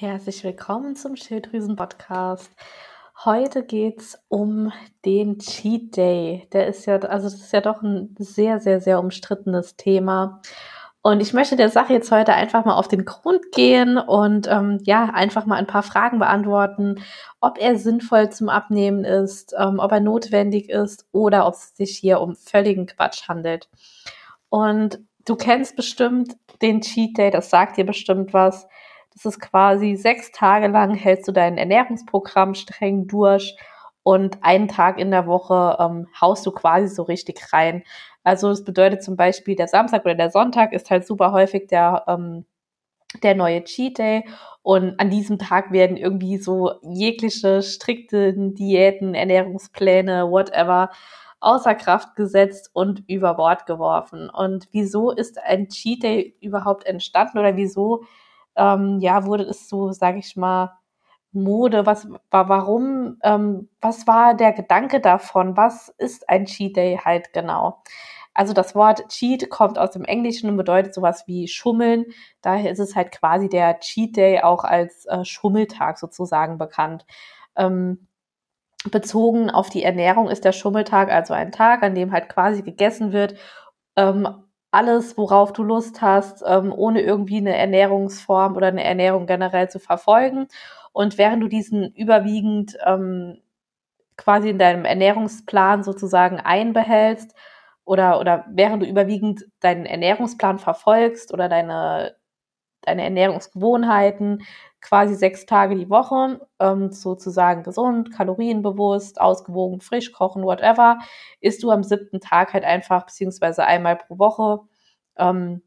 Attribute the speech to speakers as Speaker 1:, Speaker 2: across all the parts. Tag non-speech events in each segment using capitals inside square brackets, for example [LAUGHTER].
Speaker 1: Herzlich willkommen zum Schilddrüsen-Podcast. Heute geht es um den Cheat Day. Der ist ja, also das ist ja doch ein sehr, sehr, sehr umstrittenes Thema. Und ich möchte der Sache jetzt heute einfach mal auf den Grund gehen und ähm, ja, einfach mal ein paar Fragen beantworten, ob er sinnvoll zum Abnehmen ist, ähm, ob er notwendig ist oder ob es sich hier um völligen Quatsch handelt. Und du kennst bestimmt den Cheat Day, das sagt dir bestimmt was. Das ist quasi sechs Tage lang hältst du dein Ernährungsprogramm streng durch und einen Tag in der Woche ähm, haust du quasi so richtig rein. Also das bedeutet zum Beispiel, der Samstag oder der Sonntag ist halt super häufig der, ähm, der neue Cheat Day und an diesem Tag werden irgendwie so jegliche strikten Diäten, Ernährungspläne, whatever außer Kraft gesetzt und über Bord geworfen. Und wieso ist ein Cheat Day überhaupt entstanden oder wieso ähm, ja, wurde es so, sage ich mal, Mode? Was war, warum, ähm, was war der Gedanke davon? Was ist ein Cheat Day halt genau? Also das Wort Cheat kommt aus dem Englischen und bedeutet sowas wie Schummeln. Daher ist es halt quasi der Cheat Day auch als äh, Schummeltag sozusagen bekannt. Ähm, bezogen auf die Ernährung ist der Schummeltag also ein Tag, an dem halt quasi gegessen wird, ähm, alles, worauf du Lust hast, ähm, ohne irgendwie eine Ernährungsform oder eine Ernährung generell zu verfolgen. Und während du diesen überwiegend ähm, quasi in deinem Ernährungsplan sozusagen einbehältst oder, oder während du überwiegend deinen Ernährungsplan verfolgst oder deine, deine Ernährungsgewohnheiten, quasi sechs Tage die Woche, ähm, sozusagen gesund, kalorienbewusst, ausgewogen, frisch kochen, whatever, isst du am siebten Tag halt einfach, beziehungsweise einmal pro Woche, ähm,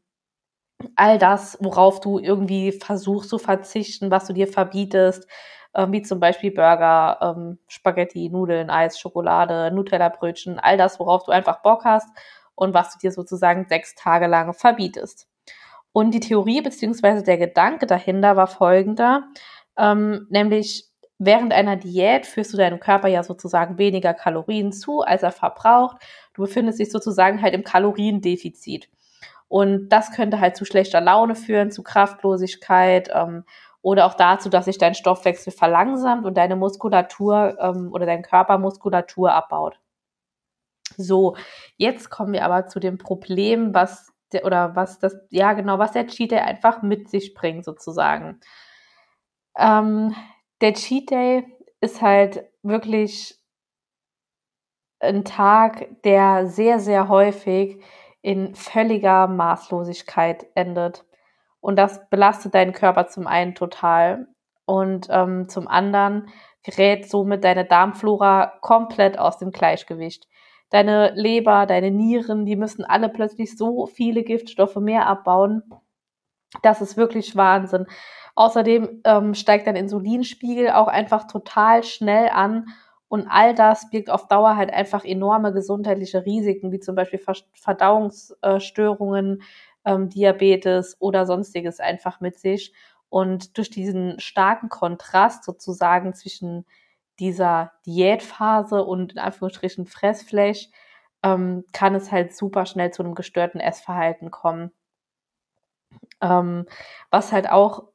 Speaker 1: all das, worauf du irgendwie versuchst zu verzichten, was du dir verbietest, ähm, wie zum Beispiel Burger, ähm, Spaghetti, Nudeln, Eis, Schokolade, Nutella-Brötchen, all das, worauf du einfach Bock hast und was du dir sozusagen sechs Tage lang verbietest. Und die Theorie beziehungsweise der Gedanke dahinter war folgender, ähm, nämlich während einer Diät führst du deinem Körper ja sozusagen weniger Kalorien zu, als er verbraucht. Du befindest dich sozusagen halt im Kaloriendefizit. Und das könnte halt zu schlechter Laune führen, zu Kraftlosigkeit ähm, oder auch dazu, dass sich dein Stoffwechsel verlangsamt und deine Muskulatur ähm, oder dein Körpermuskulatur abbaut. So, jetzt kommen wir aber zu dem Problem, was der, oder was das, ja genau, was der Cheat Day einfach mit sich bringt, sozusagen. Ähm, der Cheat Day ist halt wirklich ein Tag, der sehr, sehr häufig in völliger Maßlosigkeit endet. Und das belastet deinen Körper zum einen total und ähm, zum anderen gerät somit deine Darmflora komplett aus dem Gleichgewicht deine Leber, deine Nieren, die müssen alle plötzlich so viele Giftstoffe mehr abbauen. Das ist wirklich Wahnsinn. Außerdem ähm, steigt dein Insulinspiegel auch einfach total schnell an und all das birgt auf Dauer halt einfach enorme gesundheitliche Risiken, wie zum Beispiel Verdauungsstörungen, ähm, Diabetes oder sonstiges einfach mit sich. Und durch diesen starken Kontrast sozusagen zwischen dieser Diätphase und in Anführungsstrichen Fressflash ähm, kann es halt super schnell zu einem gestörten Essverhalten kommen. Ähm, was halt auch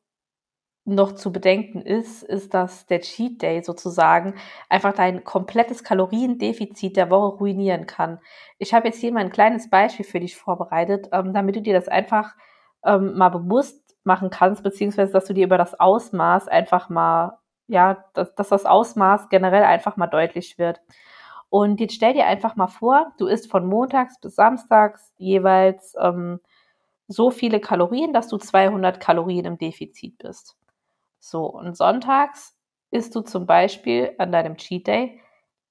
Speaker 1: noch zu bedenken ist, ist, dass der Cheat Day sozusagen einfach dein komplettes Kaloriendefizit der Woche ruinieren kann. Ich habe jetzt hier mal ein kleines Beispiel für dich vorbereitet, ähm, damit du dir das einfach ähm, mal bewusst machen kannst, beziehungsweise dass du dir über das Ausmaß einfach mal ja, dass, dass das Ausmaß generell einfach mal deutlich wird. Und jetzt stell dir einfach mal vor, du isst von montags bis samstags jeweils ähm, so viele Kalorien, dass du 200 Kalorien im Defizit bist. So, und sonntags isst du zum Beispiel an deinem Cheat Day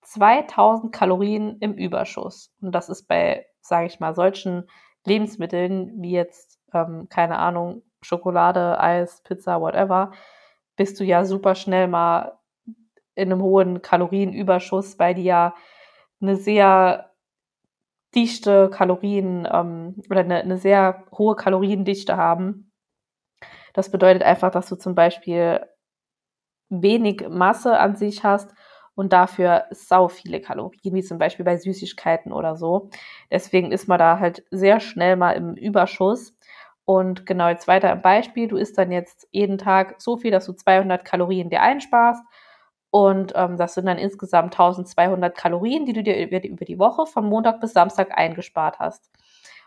Speaker 1: 2000 Kalorien im Überschuss. Und das ist bei, sage ich mal, solchen Lebensmitteln wie jetzt, ähm, keine Ahnung, Schokolade, Eis, Pizza, whatever, bist du ja super schnell mal in einem hohen Kalorienüberschuss, weil die ja eine sehr dichte Kalorien ähm, oder eine, eine sehr hohe Kaloriendichte haben. Das bedeutet einfach, dass du zum Beispiel wenig Masse an sich hast und dafür sau viele Kalorien, wie zum Beispiel bei Süßigkeiten oder so. Deswegen ist man da halt sehr schnell mal im Überschuss. Und genau jetzt weiter im Beispiel, du isst dann jetzt jeden Tag so viel, dass du 200 Kalorien dir einsparst. Und ähm, das sind dann insgesamt 1200 Kalorien, die du dir über die, Woche von Montag bis Samstag eingespart hast.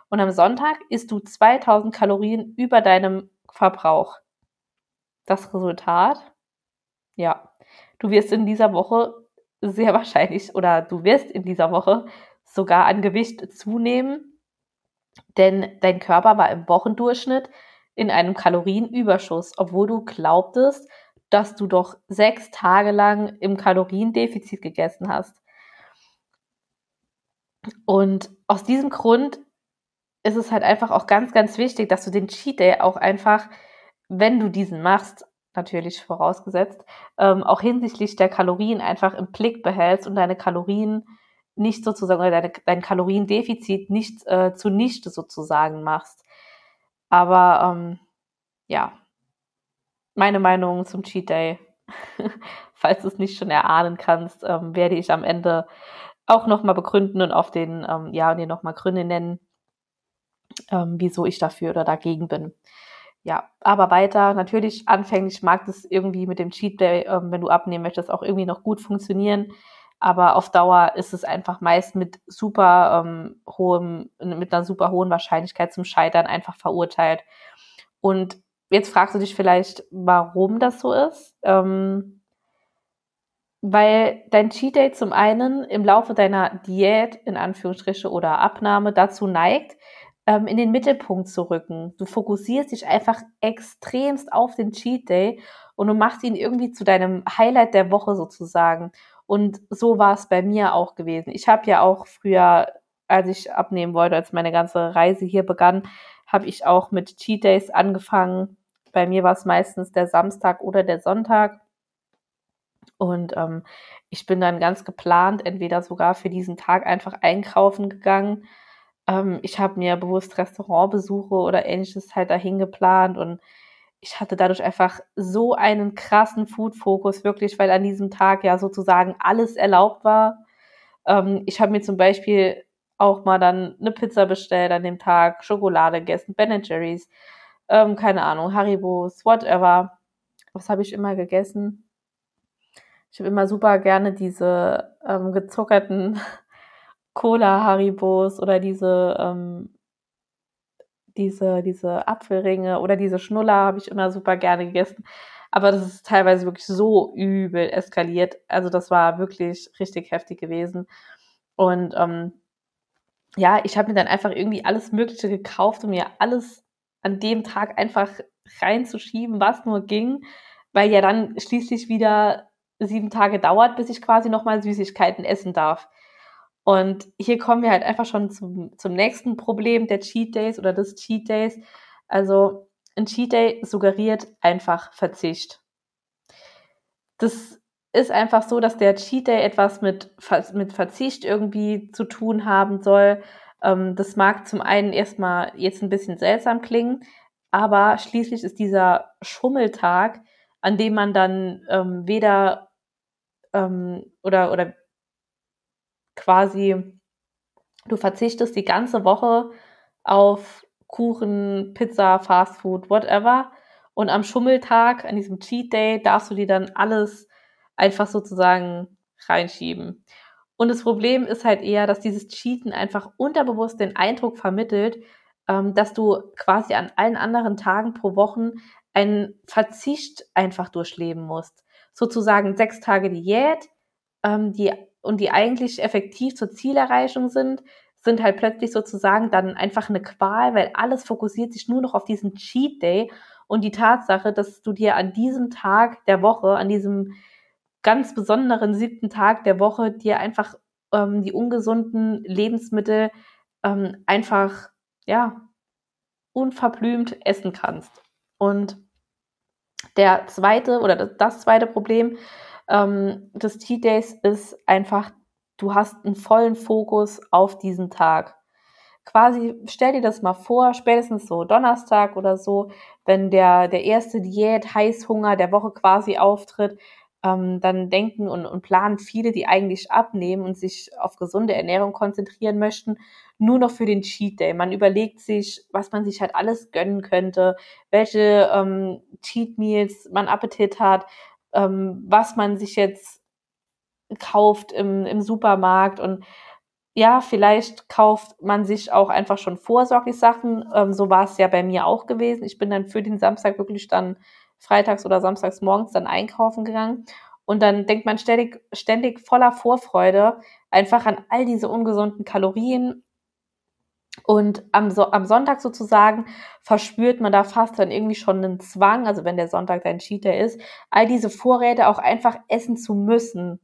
Speaker 1: Und am Sonntag isst du 2000 Kalorien über deinem Verbrauch. Das Resultat? Ja, du wirst in dieser Woche sehr wahrscheinlich oder du wirst in dieser Woche sogar an Gewicht zunehmen, denn dein Körper war im Wochendurchschnitt in einem Kalorienüberschuss, obwohl du glaubtest, dass du doch sechs Tage lang im Kaloriendefizit gegessen hast. Und aus diesem Grund ist es halt einfach auch ganz, ganz wichtig, dass du den Cheat Day auch einfach, wenn du diesen machst, natürlich vorausgesetzt, ähm, auch hinsichtlich der Kalorien einfach im Blick behältst und deine Kalorien nicht sozusagen, oder deine, dein Kaloriendefizit nicht äh, zunichte sozusagen machst. Aber ähm, ja, meine Meinung zum Cheat Day, [LAUGHS] falls du es nicht schon erahnen kannst, ähm, werde ich am Ende auch nochmal begründen und auf den, ähm, ja, und dir nochmal Gründe nennen, ähm, wieso ich dafür oder dagegen bin. Ja, aber weiter, natürlich, anfänglich mag das irgendwie mit dem Cheat Day, ähm, wenn du abnehmen möchtest, auch irgendwie noch gut funktionieren. Aber auf Dauer ist es einfach meist mit super ähm, hohem, mit einer super hohen Wahrscheinlichkeit zum Scheitern einfach verurteilt. Und jetzt fragst du dich vielleicht, warum das so ist. Ähm, weil dein Cheat Day zum einen im Laufe deiner Diät, in Anführungsstriche, oder Abnahme dazu neigt, ähm, in den Mittelpunkt zu rücken. Du fokussierst dich einfach extremst auf den Cheat Day und du machst ihn irgendwie zu deinem Highlight der Woche sozusagen. Und so war es bei mir auch gewesen. Ich habe ja auch früher, als ich abnehmen wollte, als meine ganze Reise hier begann, habe ich auch mit Cheat Days angefangen. Bei mir war es meistens der Samstag oder der Sonntag. Und ähm, ich bin dann ganz geplant, entweder sogar für diesen Tag einfach einkaufen gegangen ähm, ich habe mir bewusst Restaurantbesuche oder ähnliches halt dahin geplant und ich hatte dadurch einfach so einen krassen Food-Fokus, wirklich, weil an diesem Tag ja sozusagen alles erlaubt war. Ähm, ich habe mir zum Beispiel auch mal dann eine Pizza bestellt an dem Tag, Schokolade gegessen, Ben Jerry's, ähm, keine Ahnung, Haribos, whatever. Was habe ich immer gegessen? Ich habe immer super gerne diese ähm, gezuckerten [LAUGHS] Cola-Haribos oder diese, ähm, diese, diese Apfelringe oder diese Schnuller habe ich immer super gerne gegessen. Aber das ist teilweise wirklich so übel eskaliert. Also das war wirklich richtig heftig gewesen. Und ähm, ja, ich habe mir dann einfach irgendwie alles Mögliche gekauft, um mir alles an dem Tag einfach reinzuschieben, was nur ging, weil ja dann schließlich wieder sieben Tage dauert, bis ich quasi nochmal Süßigkeiten essen darf. Und hier kommen wir halt einfach schon zum, zum nächsten Problem der Cheat Days oder des Cheat Days. Also ein Cheat Day suggeriert einfach Verzicht. Das ist einfach so, dass der Cheat Day etwas mit, mit Verzicht irgendwie zu tun haben soll. Ähm, das mag zum einen erstmal jetzt ein bisschen seltsam klingen, aber schließlich ist dieser Schummeltag, an dem man dann ähm, weder ähm, oder, oder quasi, du verzichtest die ganze Woche auf Kuchen, Pizza, Fastfood, whatever. Und am Schummeltag, an diesem Cheat Day, darfst du dir dann alles einfach sozusagen reinschieben. Und das Problem ist halt eher, dass dieses Cheaten einfach unterbewusst den Eindruck vermittelt, ähm, dass du quasi an allen anderen Tagen pro Woche einen Verzicht einfach durchleben musst. Sozusagen sechs Tage Diät, ähm, die und die eigentlich effektiv zur Zielerreichung sind, sind halt plötzlich sozusagen dann einfach eine Qual, weil alles fokussiert sich nur noch auf diesen Cheat Day und die Tatsache, dass du dir an diesem Tag der Woche, an diesem ganz besonderen siebten Tag der Woche, dir einfach ähm, die ungesunden Lebensmittel ähm, einfach, ja, unverblümt essen kannst. Und der zweite oder das zweite Problem, ähm, des Cheat Days ist einfach, du hast einen vollen Fokus auf diesen Tag. Quasi, stell dir das mal vor, spätestens so Donnerstag oder so, wenn der, der erste Diät, Heißhunger der Woche quasi auftritt, ähm, dann denken und, und planen viele, die eigentlich abnehmen und sich auf gesunde Ernährung konzentrieren möchten, nur noch für den Cheat Day. Man überlegt sich, was man sich halt alles gönnen könnte, welche ähm, Cheat Meals man Appetit hat, ähm, was man sich jetzt kauft im, im Supermarkt und ja, vielleicht kauft man sich auch einfach schon vorsorglich Sachen. Ähm, so war es ja bei mir auch gewesen. Ich bin dann für den Samstag wirklich dann freitags oder samstags morgens dann einkaufen gegangen. Und dann denkt man ständig, ständig voller Vorfreude einfach an all diese ungesunden Kalorien. Und am, so am Sonntag sozusagen verspürt man da fast dann irgendwie schon einen Zwang, also wenn der Sonntag dein Cheater ist, all diese Vorräte auch einfach essen zu müssen.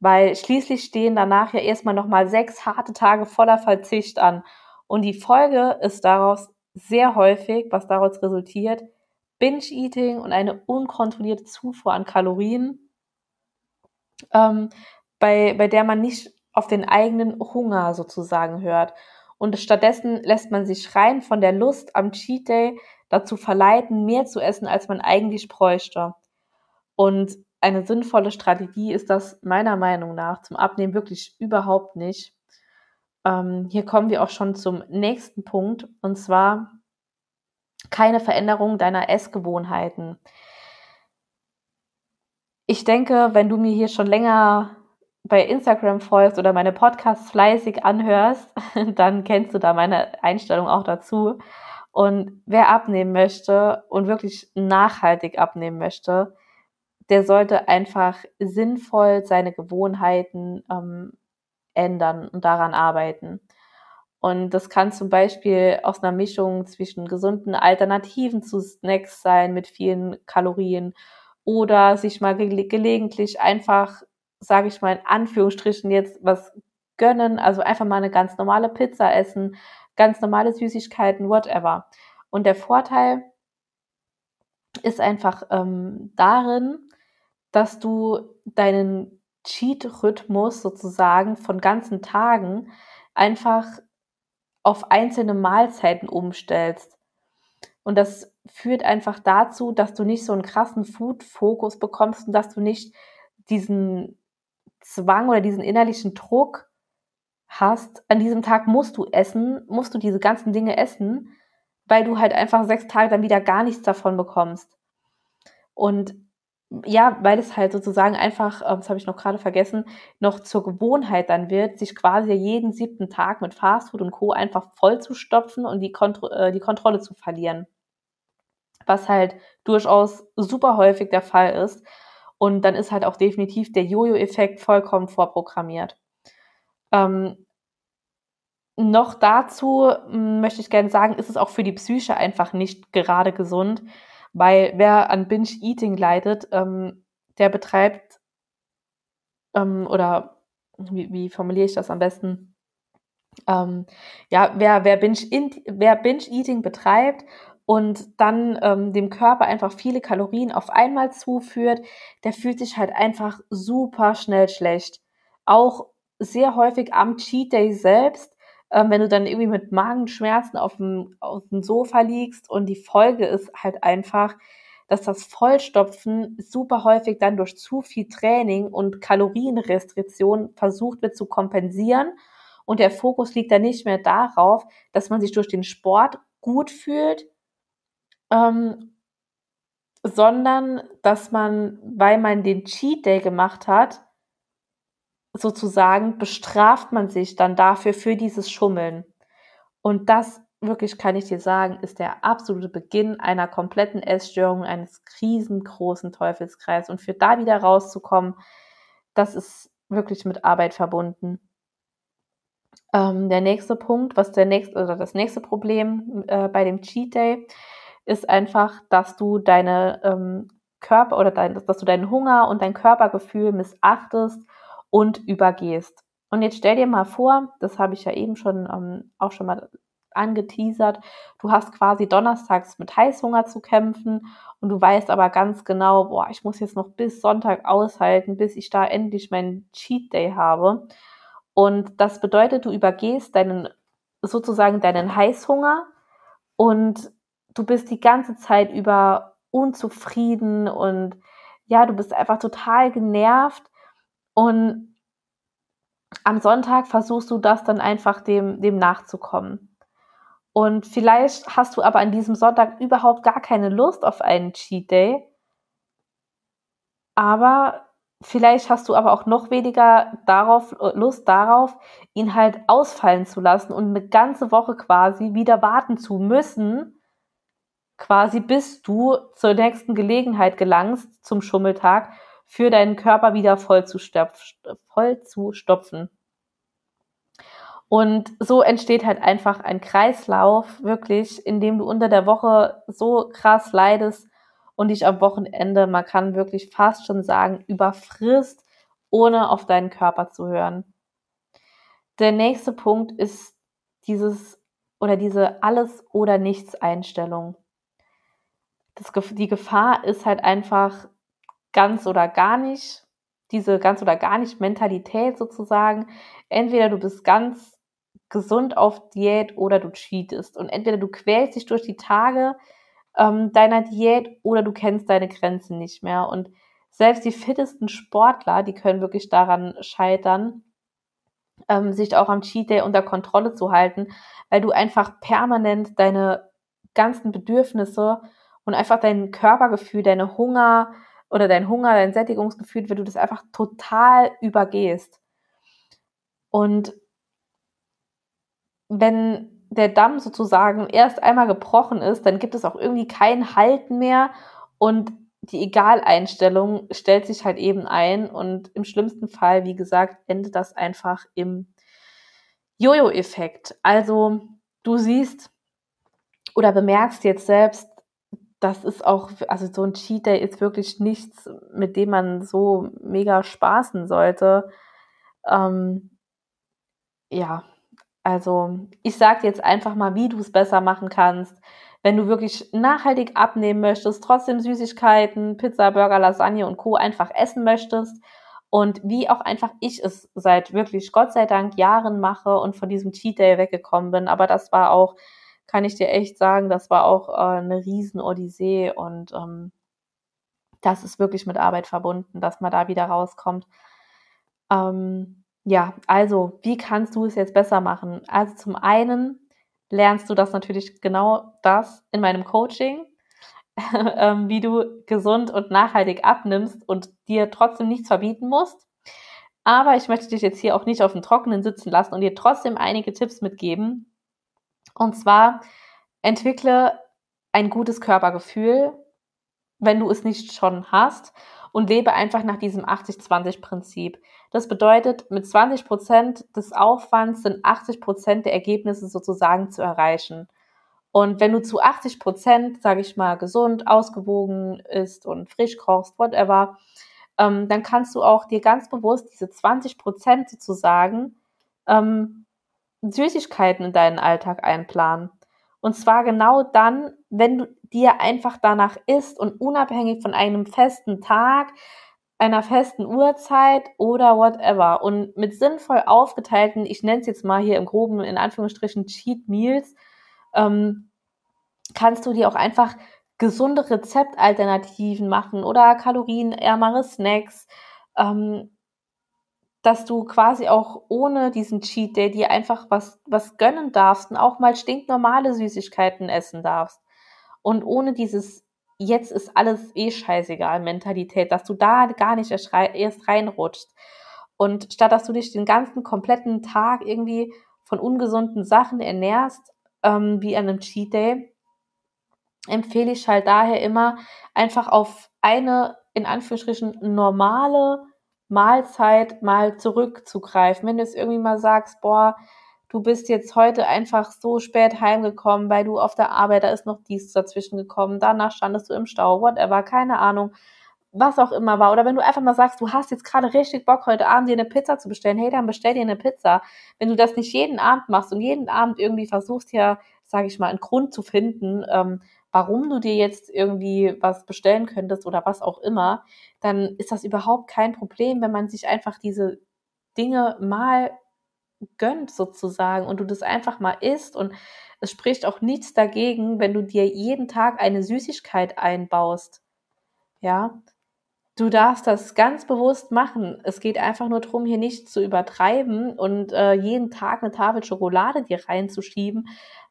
Speaker 1: Weil schließlich stehen danach ja erstmal nochmal sechs harte Tage voller Verzicht an. Und die Folge ist daraus sehr häufig, was daraus resultiert, Binge-Eating und eine unkontrollierte Zufuhr an Kalorien, ähm, bei, bei der man nicht auf den eigenen Hunger sozusagen hört. Und stattdessen lässt man sich rein von der Lust am Cheat Day dazu verleiten, mehr zu essen, als man eigentlich bräuchte. Und eine sinnvolle Strategie ist das meiner Meinung nach zum Abnehmen wirklich überhaupt nicht. Ähm, hier kommen wir auch schon zum nächsten Punkt und zwar keine Veränderung deiner Essgewohnheiten. Ich denke, wenn du mir hier schon länger bei Instagram folgst oder meine Podcasts fleißig anhörst, [LAUGHS] dann kennst du da meine Einstellung auch dazu. Und wer abnehmen möchte und wirklich nachhaltig abnehmen möchte, der sollte einfach sinnvoll seine Gewohnheiten ähm, ändern und daran arbeiten. Und das kann zum Beispiel aus einer Mischung zwischen gesunden Alternativen zu Snacks sein mit vielen Kalorien oder sich mal ge gelegentlich einfach, sage ich mal in Anführungsstrichen jetzt was gönnen, also einfach mal eine ganz normale Pizza essen, ganz normale Süßigkeiten, whatever. Und der Vorteil ist einfach ähm, darin, dass du deinen Cheat-Rhythmus sozusagen von ganzen Tagen einfach auf einzelne Mahlzeiten umstellst. Und das führt einfach dazu, dass du nicht so einen krassen Food-Fokus bekommst und dass du nicht diesen Zwang oder diesen innerlichen Druck hast, an diesem Tag musst du essen, musst du diese ganzen Dinge essen, weil du halt einfach sechs Tage dann wieder gar nichts davon bekommst. Und ja, weil es halt sozusagen einfach, ähm, das habe ich noch gerade vergessen, noch zur Gewohnheit dann wird, sich quasi jeden siebten Tag mit Fastfood und Co. einfach voll zu stopfen und die, Kontro äh, die Kontrolle zu verlieren. Was halt durchaus super häufig der Fall ist. Und dann ist halt auch definitiv der Jojo-Effekt vollkommen vorprogrammiert. Ähm, noch dazu hm, möchte ich gerne sagen, ist es auch für die Psyche einfach nicht gerade gesund, weil wer an Binge-Eating leidet, ähm, der betreibt, ähm, oder wie, wie formuliere ich das am besten? Ähm, ja, wer, wer Binge-Eating Binge betreibt und dann ähm, dem Körper einfach viele Kalorien auf einmal zuführt, der fühlt sich halt einfach super schnell schlecht. Auch sehr häufig am Cheat Day selbst ähm, wenn du dann irgendwie mit Magenschmerzen auf dem, auf dem Sofa liegst und die Folge ist halt einfach, dass das Vollstopfen super häufig dann durch zu viel Training und Kalorienrestriktion versucht wird zu kompensieren. Und der Fokus liegt dann nicht mehr darauf, dass man sich durch den Sport gut fühlt, ähm, sondern dass man, weil man den Cheat Day gemacht hat, sozusagen bestraft man sich dann dafür für dieses Schummeln. Und das wirklich kann ich dir sagen, ist der absolute Beginn einer kompletten Essstörung, eines riesengroßen Teufelskreises. Und für da wieder rauszukommen, das ist wirklich mit Arbeit verbunden. Ähm, der nächste Punkt, was der nächste oder das nächste Problem äh, bei dem Cheat Day ist einfach, dass du deine ähm, Körper oder dein, dass du deinen Hunger und dein Körpergefühl missachtest und übergehst. Und jetzt stell dir mal vor, das habe ich ja eben schon ähm, auch schon mal angeteasert, du hast quasi donnerstags mit Heißhunger zu kämpfen und du weißt aber ganz genau, boah, ich muss jetzt noch bis Sonntag aushalten, bis ich da endlich meinen Cheat Day habe. Und das bedeutet, du übergehst deinen sozusagen deinen Heißhunger und du bist die ganze Zeit über unzufrieden und ja, du bist einfach total genervt und am Sonntag versuchst du das dann einfach dem, dem nachzukommen. Und vielleicht hast du aber an diesem Sonntag überhaupt gar keine Lust auf einen Cheat Day. Aber vielleicht hast du aber auch noch weniger darauf, Lust darauf, ihn halt ausfallen zu lassen und eine ganze Woche quasi wieder warten zu müssen, quasi bis du zur nächsten Gelegenheit gelangst, zum Schummeltag, für deinen Körper wieder voll zu, stopf, voll zu stopfen. Und so entsteht halt einfach ein Kreislauf, wirklich, in dem du unter der Woche so krass leidest und dich am Wochenende, man kann wirklich fast schon sagen, überfrisst, ohne auf deinen Körper zu hören. Der nächste Punkt ist dieses oder diese Alles- oder Nichts-Einstellung. Die Gefahr ist halt einfach ganz oder gar nicht, diese ganz oder gar nicht Mentalität sozusagen. Entweder du bist ganz gesund auf Diät oder du cheatest. Und entweder du quälst dich durch die Tage ähm, deiner Diät oder du kennst deine Grenzen nicht mehr. Und selbst die fittesten Sportler, die können wirklich daran scheitern, ähm, sich auch am Cheat Day unter Kontrolle zu halten, weil du einfach permanent deine ganzen Bedürfnisse und einfach dein Körpergefühl, deine Hunger, oder dein Hunger, dein Sättigungsgefühl, wenn du das einfach total übergehst. Und wenn der Damm sozusagen erst einmal gebrochen ist, dann gibt es auch irgendwie kein Halten mehr und die Egaleinstellung stellt sich halt eben ein und im schlimmsten Fall, wie gesagt, endet das einfach im Jojo-Effekt. Also du siehst oder bemerkst jetzt selbst, das ist auch, also so ein Cheat Day ist wirklich nichts, mit dem man so mega spaßen sollte. Ähm, ja, also ich sage jetzt einfach mal, wie du es besser machen kannst. Wenn du wirklich nachhaltig abnehmen möchtest, trotzdem Süßigkeiten, Pizza, Burger, Lasagne und Co. einfach essen möchtest und wie auch einfach ich es seit wirklich Gott sei Dank Jahren mache und von diesem Cheat Day weggekommen bin. Aber das war auch kann ich dir echt sagen, das war auch äh, eine riesen Odyssee und ähm, das ist wirklich mit Arbeit verbunden, dass man da wieder rauskommt. Ähm, ja, also wie kannst du es jetzt besser machen? Also zum einen lernst du das natürlich genau das in meinem Coaching, [LAUGHS] ähm, wie du gesund und nachhaltig abnimmst und dir trotzdem nichts verbieten musst. Aber ich möchte dich jetzt hier auch nicht auf dem Trockenen sitzen lassen und dir trotzdem einige Tipps mitgeben, und zwar entwickle ein gutes Körpergefühl, wenn du es nicht schon hast und lebe einfach nach diesem 80-20-Prinzip. Das bedeutet, mit 20 Prozent des Aufwands sind 80 Prozent der Ergebnisse sozusagen zu erreichen. Und wenn du zu 80 Prozent, sage ich mal, gesund, ausgewogen ist und frisch kochst, whatever, ähm, dann kannst du auch dir ganz bewusst diese 20 Prozent sozusagen ähm, Süßigkeiten in deinen Alltag einplanen. Und zwar genau dann, wenn du dir einfach danach isst und unabhängig von einem festen Tag, einer festen Uhrzeit oder whatever. Und mit sinnvoll aufgeteilten, ich nenne es jetzt mal hier im groben, in Anführungsstrichen, Cheat Meals, ähm, kannst du dir auch einfach gesunde Rezeptalternativen machen oder kalorienärmere Snacks. Ähm, dass du quasi auch ohne diesen Cheat Day dir einfach was, was gönnen darfst und auch mal stinknormale Süßigkeiten essen darfst. Und ohne dieses jetzt ist alles eh scheißegal Mentalität, dass du da gar nicht erst reinrutschst. Und statt dass du dich den ganzen kompletten Tag irgendwie von ungesunden Sachen ernährst, ähm, wie an einem Cheat Day, empfehle ich halt daher immer einfach auf eine in Anführungsstrichen normale Mahlzeit mal zurückzugreifen. Wenn du es irgendwie mal sagst, boah, du bist jetzt heute einfach so spät heimgekommen, weil du auf der Arbeit, da ist noch dies dazwischen gekommen, danach standest du im Stau, whatever, keine Ahnung, was auch immer war. Oder wenn du einfach mal sagst, du hast jetzt gerade richtig Bock, heute Abend dir eine Pizza zu bestellen, hey, dann bestell dir eine Pizza. Wenn du das nicht jeden Abend machst und jeden Abend irgendwie versuchst, ja, sage ich mal, einen Grund zu finden, ähm, warum du dir jetzt irgendwie was bestellen könntest oder was auch immer, dann ist das überhaupt kein Problem, wenn man sich einfach diese Dinge mal gönnt sozusagen und du das einfach mal isst und es spricht auch nichts dagegen, wenn du dir jeden Tag eine Süßigkeit einbaust. Ja, du darfst das ganz bewusst machen. Es geht einfach nur darum, hier nicht zu übertreiben und äh, jeden Tag eine Tafel Schokolade dir reinzuschieben.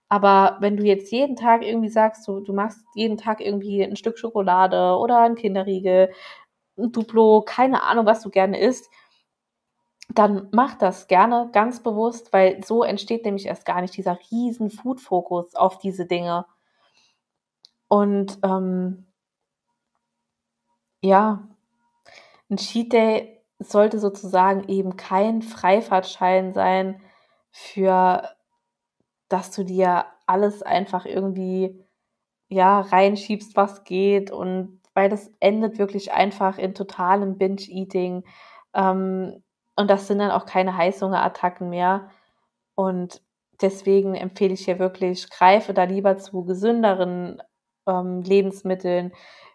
Speaker 1: Aber wenn du jetzt jeden Tag irgendwie sagst, du, du machst jeden Tag irgendwie ein Stück Schokolade oder ein Kinderriegel, ein Duplo, keine Ahnung, was du gerne isst, dann mach das gerne ganz bewusst, weil so entsteht nämlich erst gar nicht dieser riesen Food-Fokus auf diese Dinge. Und ähm, ja, ein Cheat Day sollte sozusagen eben kein Freifahrtschein sein für, dass du dir alles einfach irgendwie ja reinschiebst, was geht und weil das endet wirklich einfach in totalem Binge-Eating. Ähm, und das sind dann auch keine Heißhungerattacken mehr. Und deswegen empfehle ich hier wirklich, greife da lieber zu gesünderen ähm, Lebensmitteln,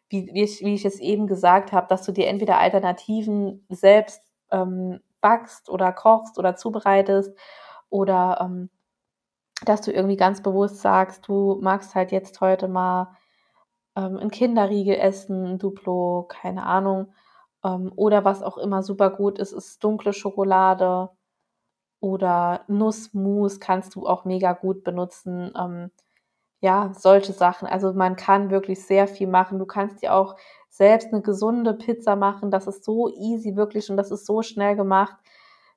Speaker 1: wie, wie, ich, wie ich es eben gesagt habe, dass du dir entweder Alternativen selbst ähm, backst oder kochst oder zubereitest oder ähm, dass du irgendwie ganz bewusst sagst, du magst halt jetzt heute mal ähm, ein Kinderriegel essen, ein Duplo, keine Ahnung. Ähm, oder was auch immer super gut ist, ist dunkle Schokolade oder Nussmus kannst du auch mega gut benutzen. Ähm, ja, solche Sachen. Also man kann wirklich sehr viel machen. Du kannst dir auch selbst eine gesunde Pizza machen. Das ist so easy wirklich und das ist so schnell gemacht.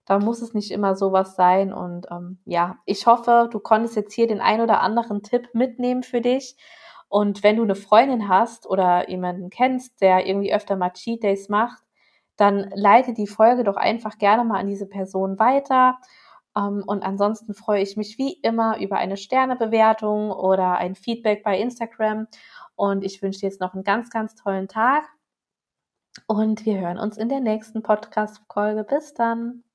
Speaker 1: Da muss es nicht immer sowas sein. Und ähm, ja, ich hoffe, du konntest jetzt hier den ein oder anderen Tipp mitnehmen für dich. Und wenn du eine Freundin hast oder jemanden kennst, der irgendwie öfter mal Cheat Days macht, dann leite die Folge doch einfach gerne mal an diese Person weiter. Ähm, und ansonsten freue ich mich wie immer über eine Sternebewertung oder ein Feedback bei Instagram. Und ich wünsche dir jetzt noch einen ganz, ganz tollen Tag. Und wir hören uns in der nächsten Podcast-Folge. Bis dann.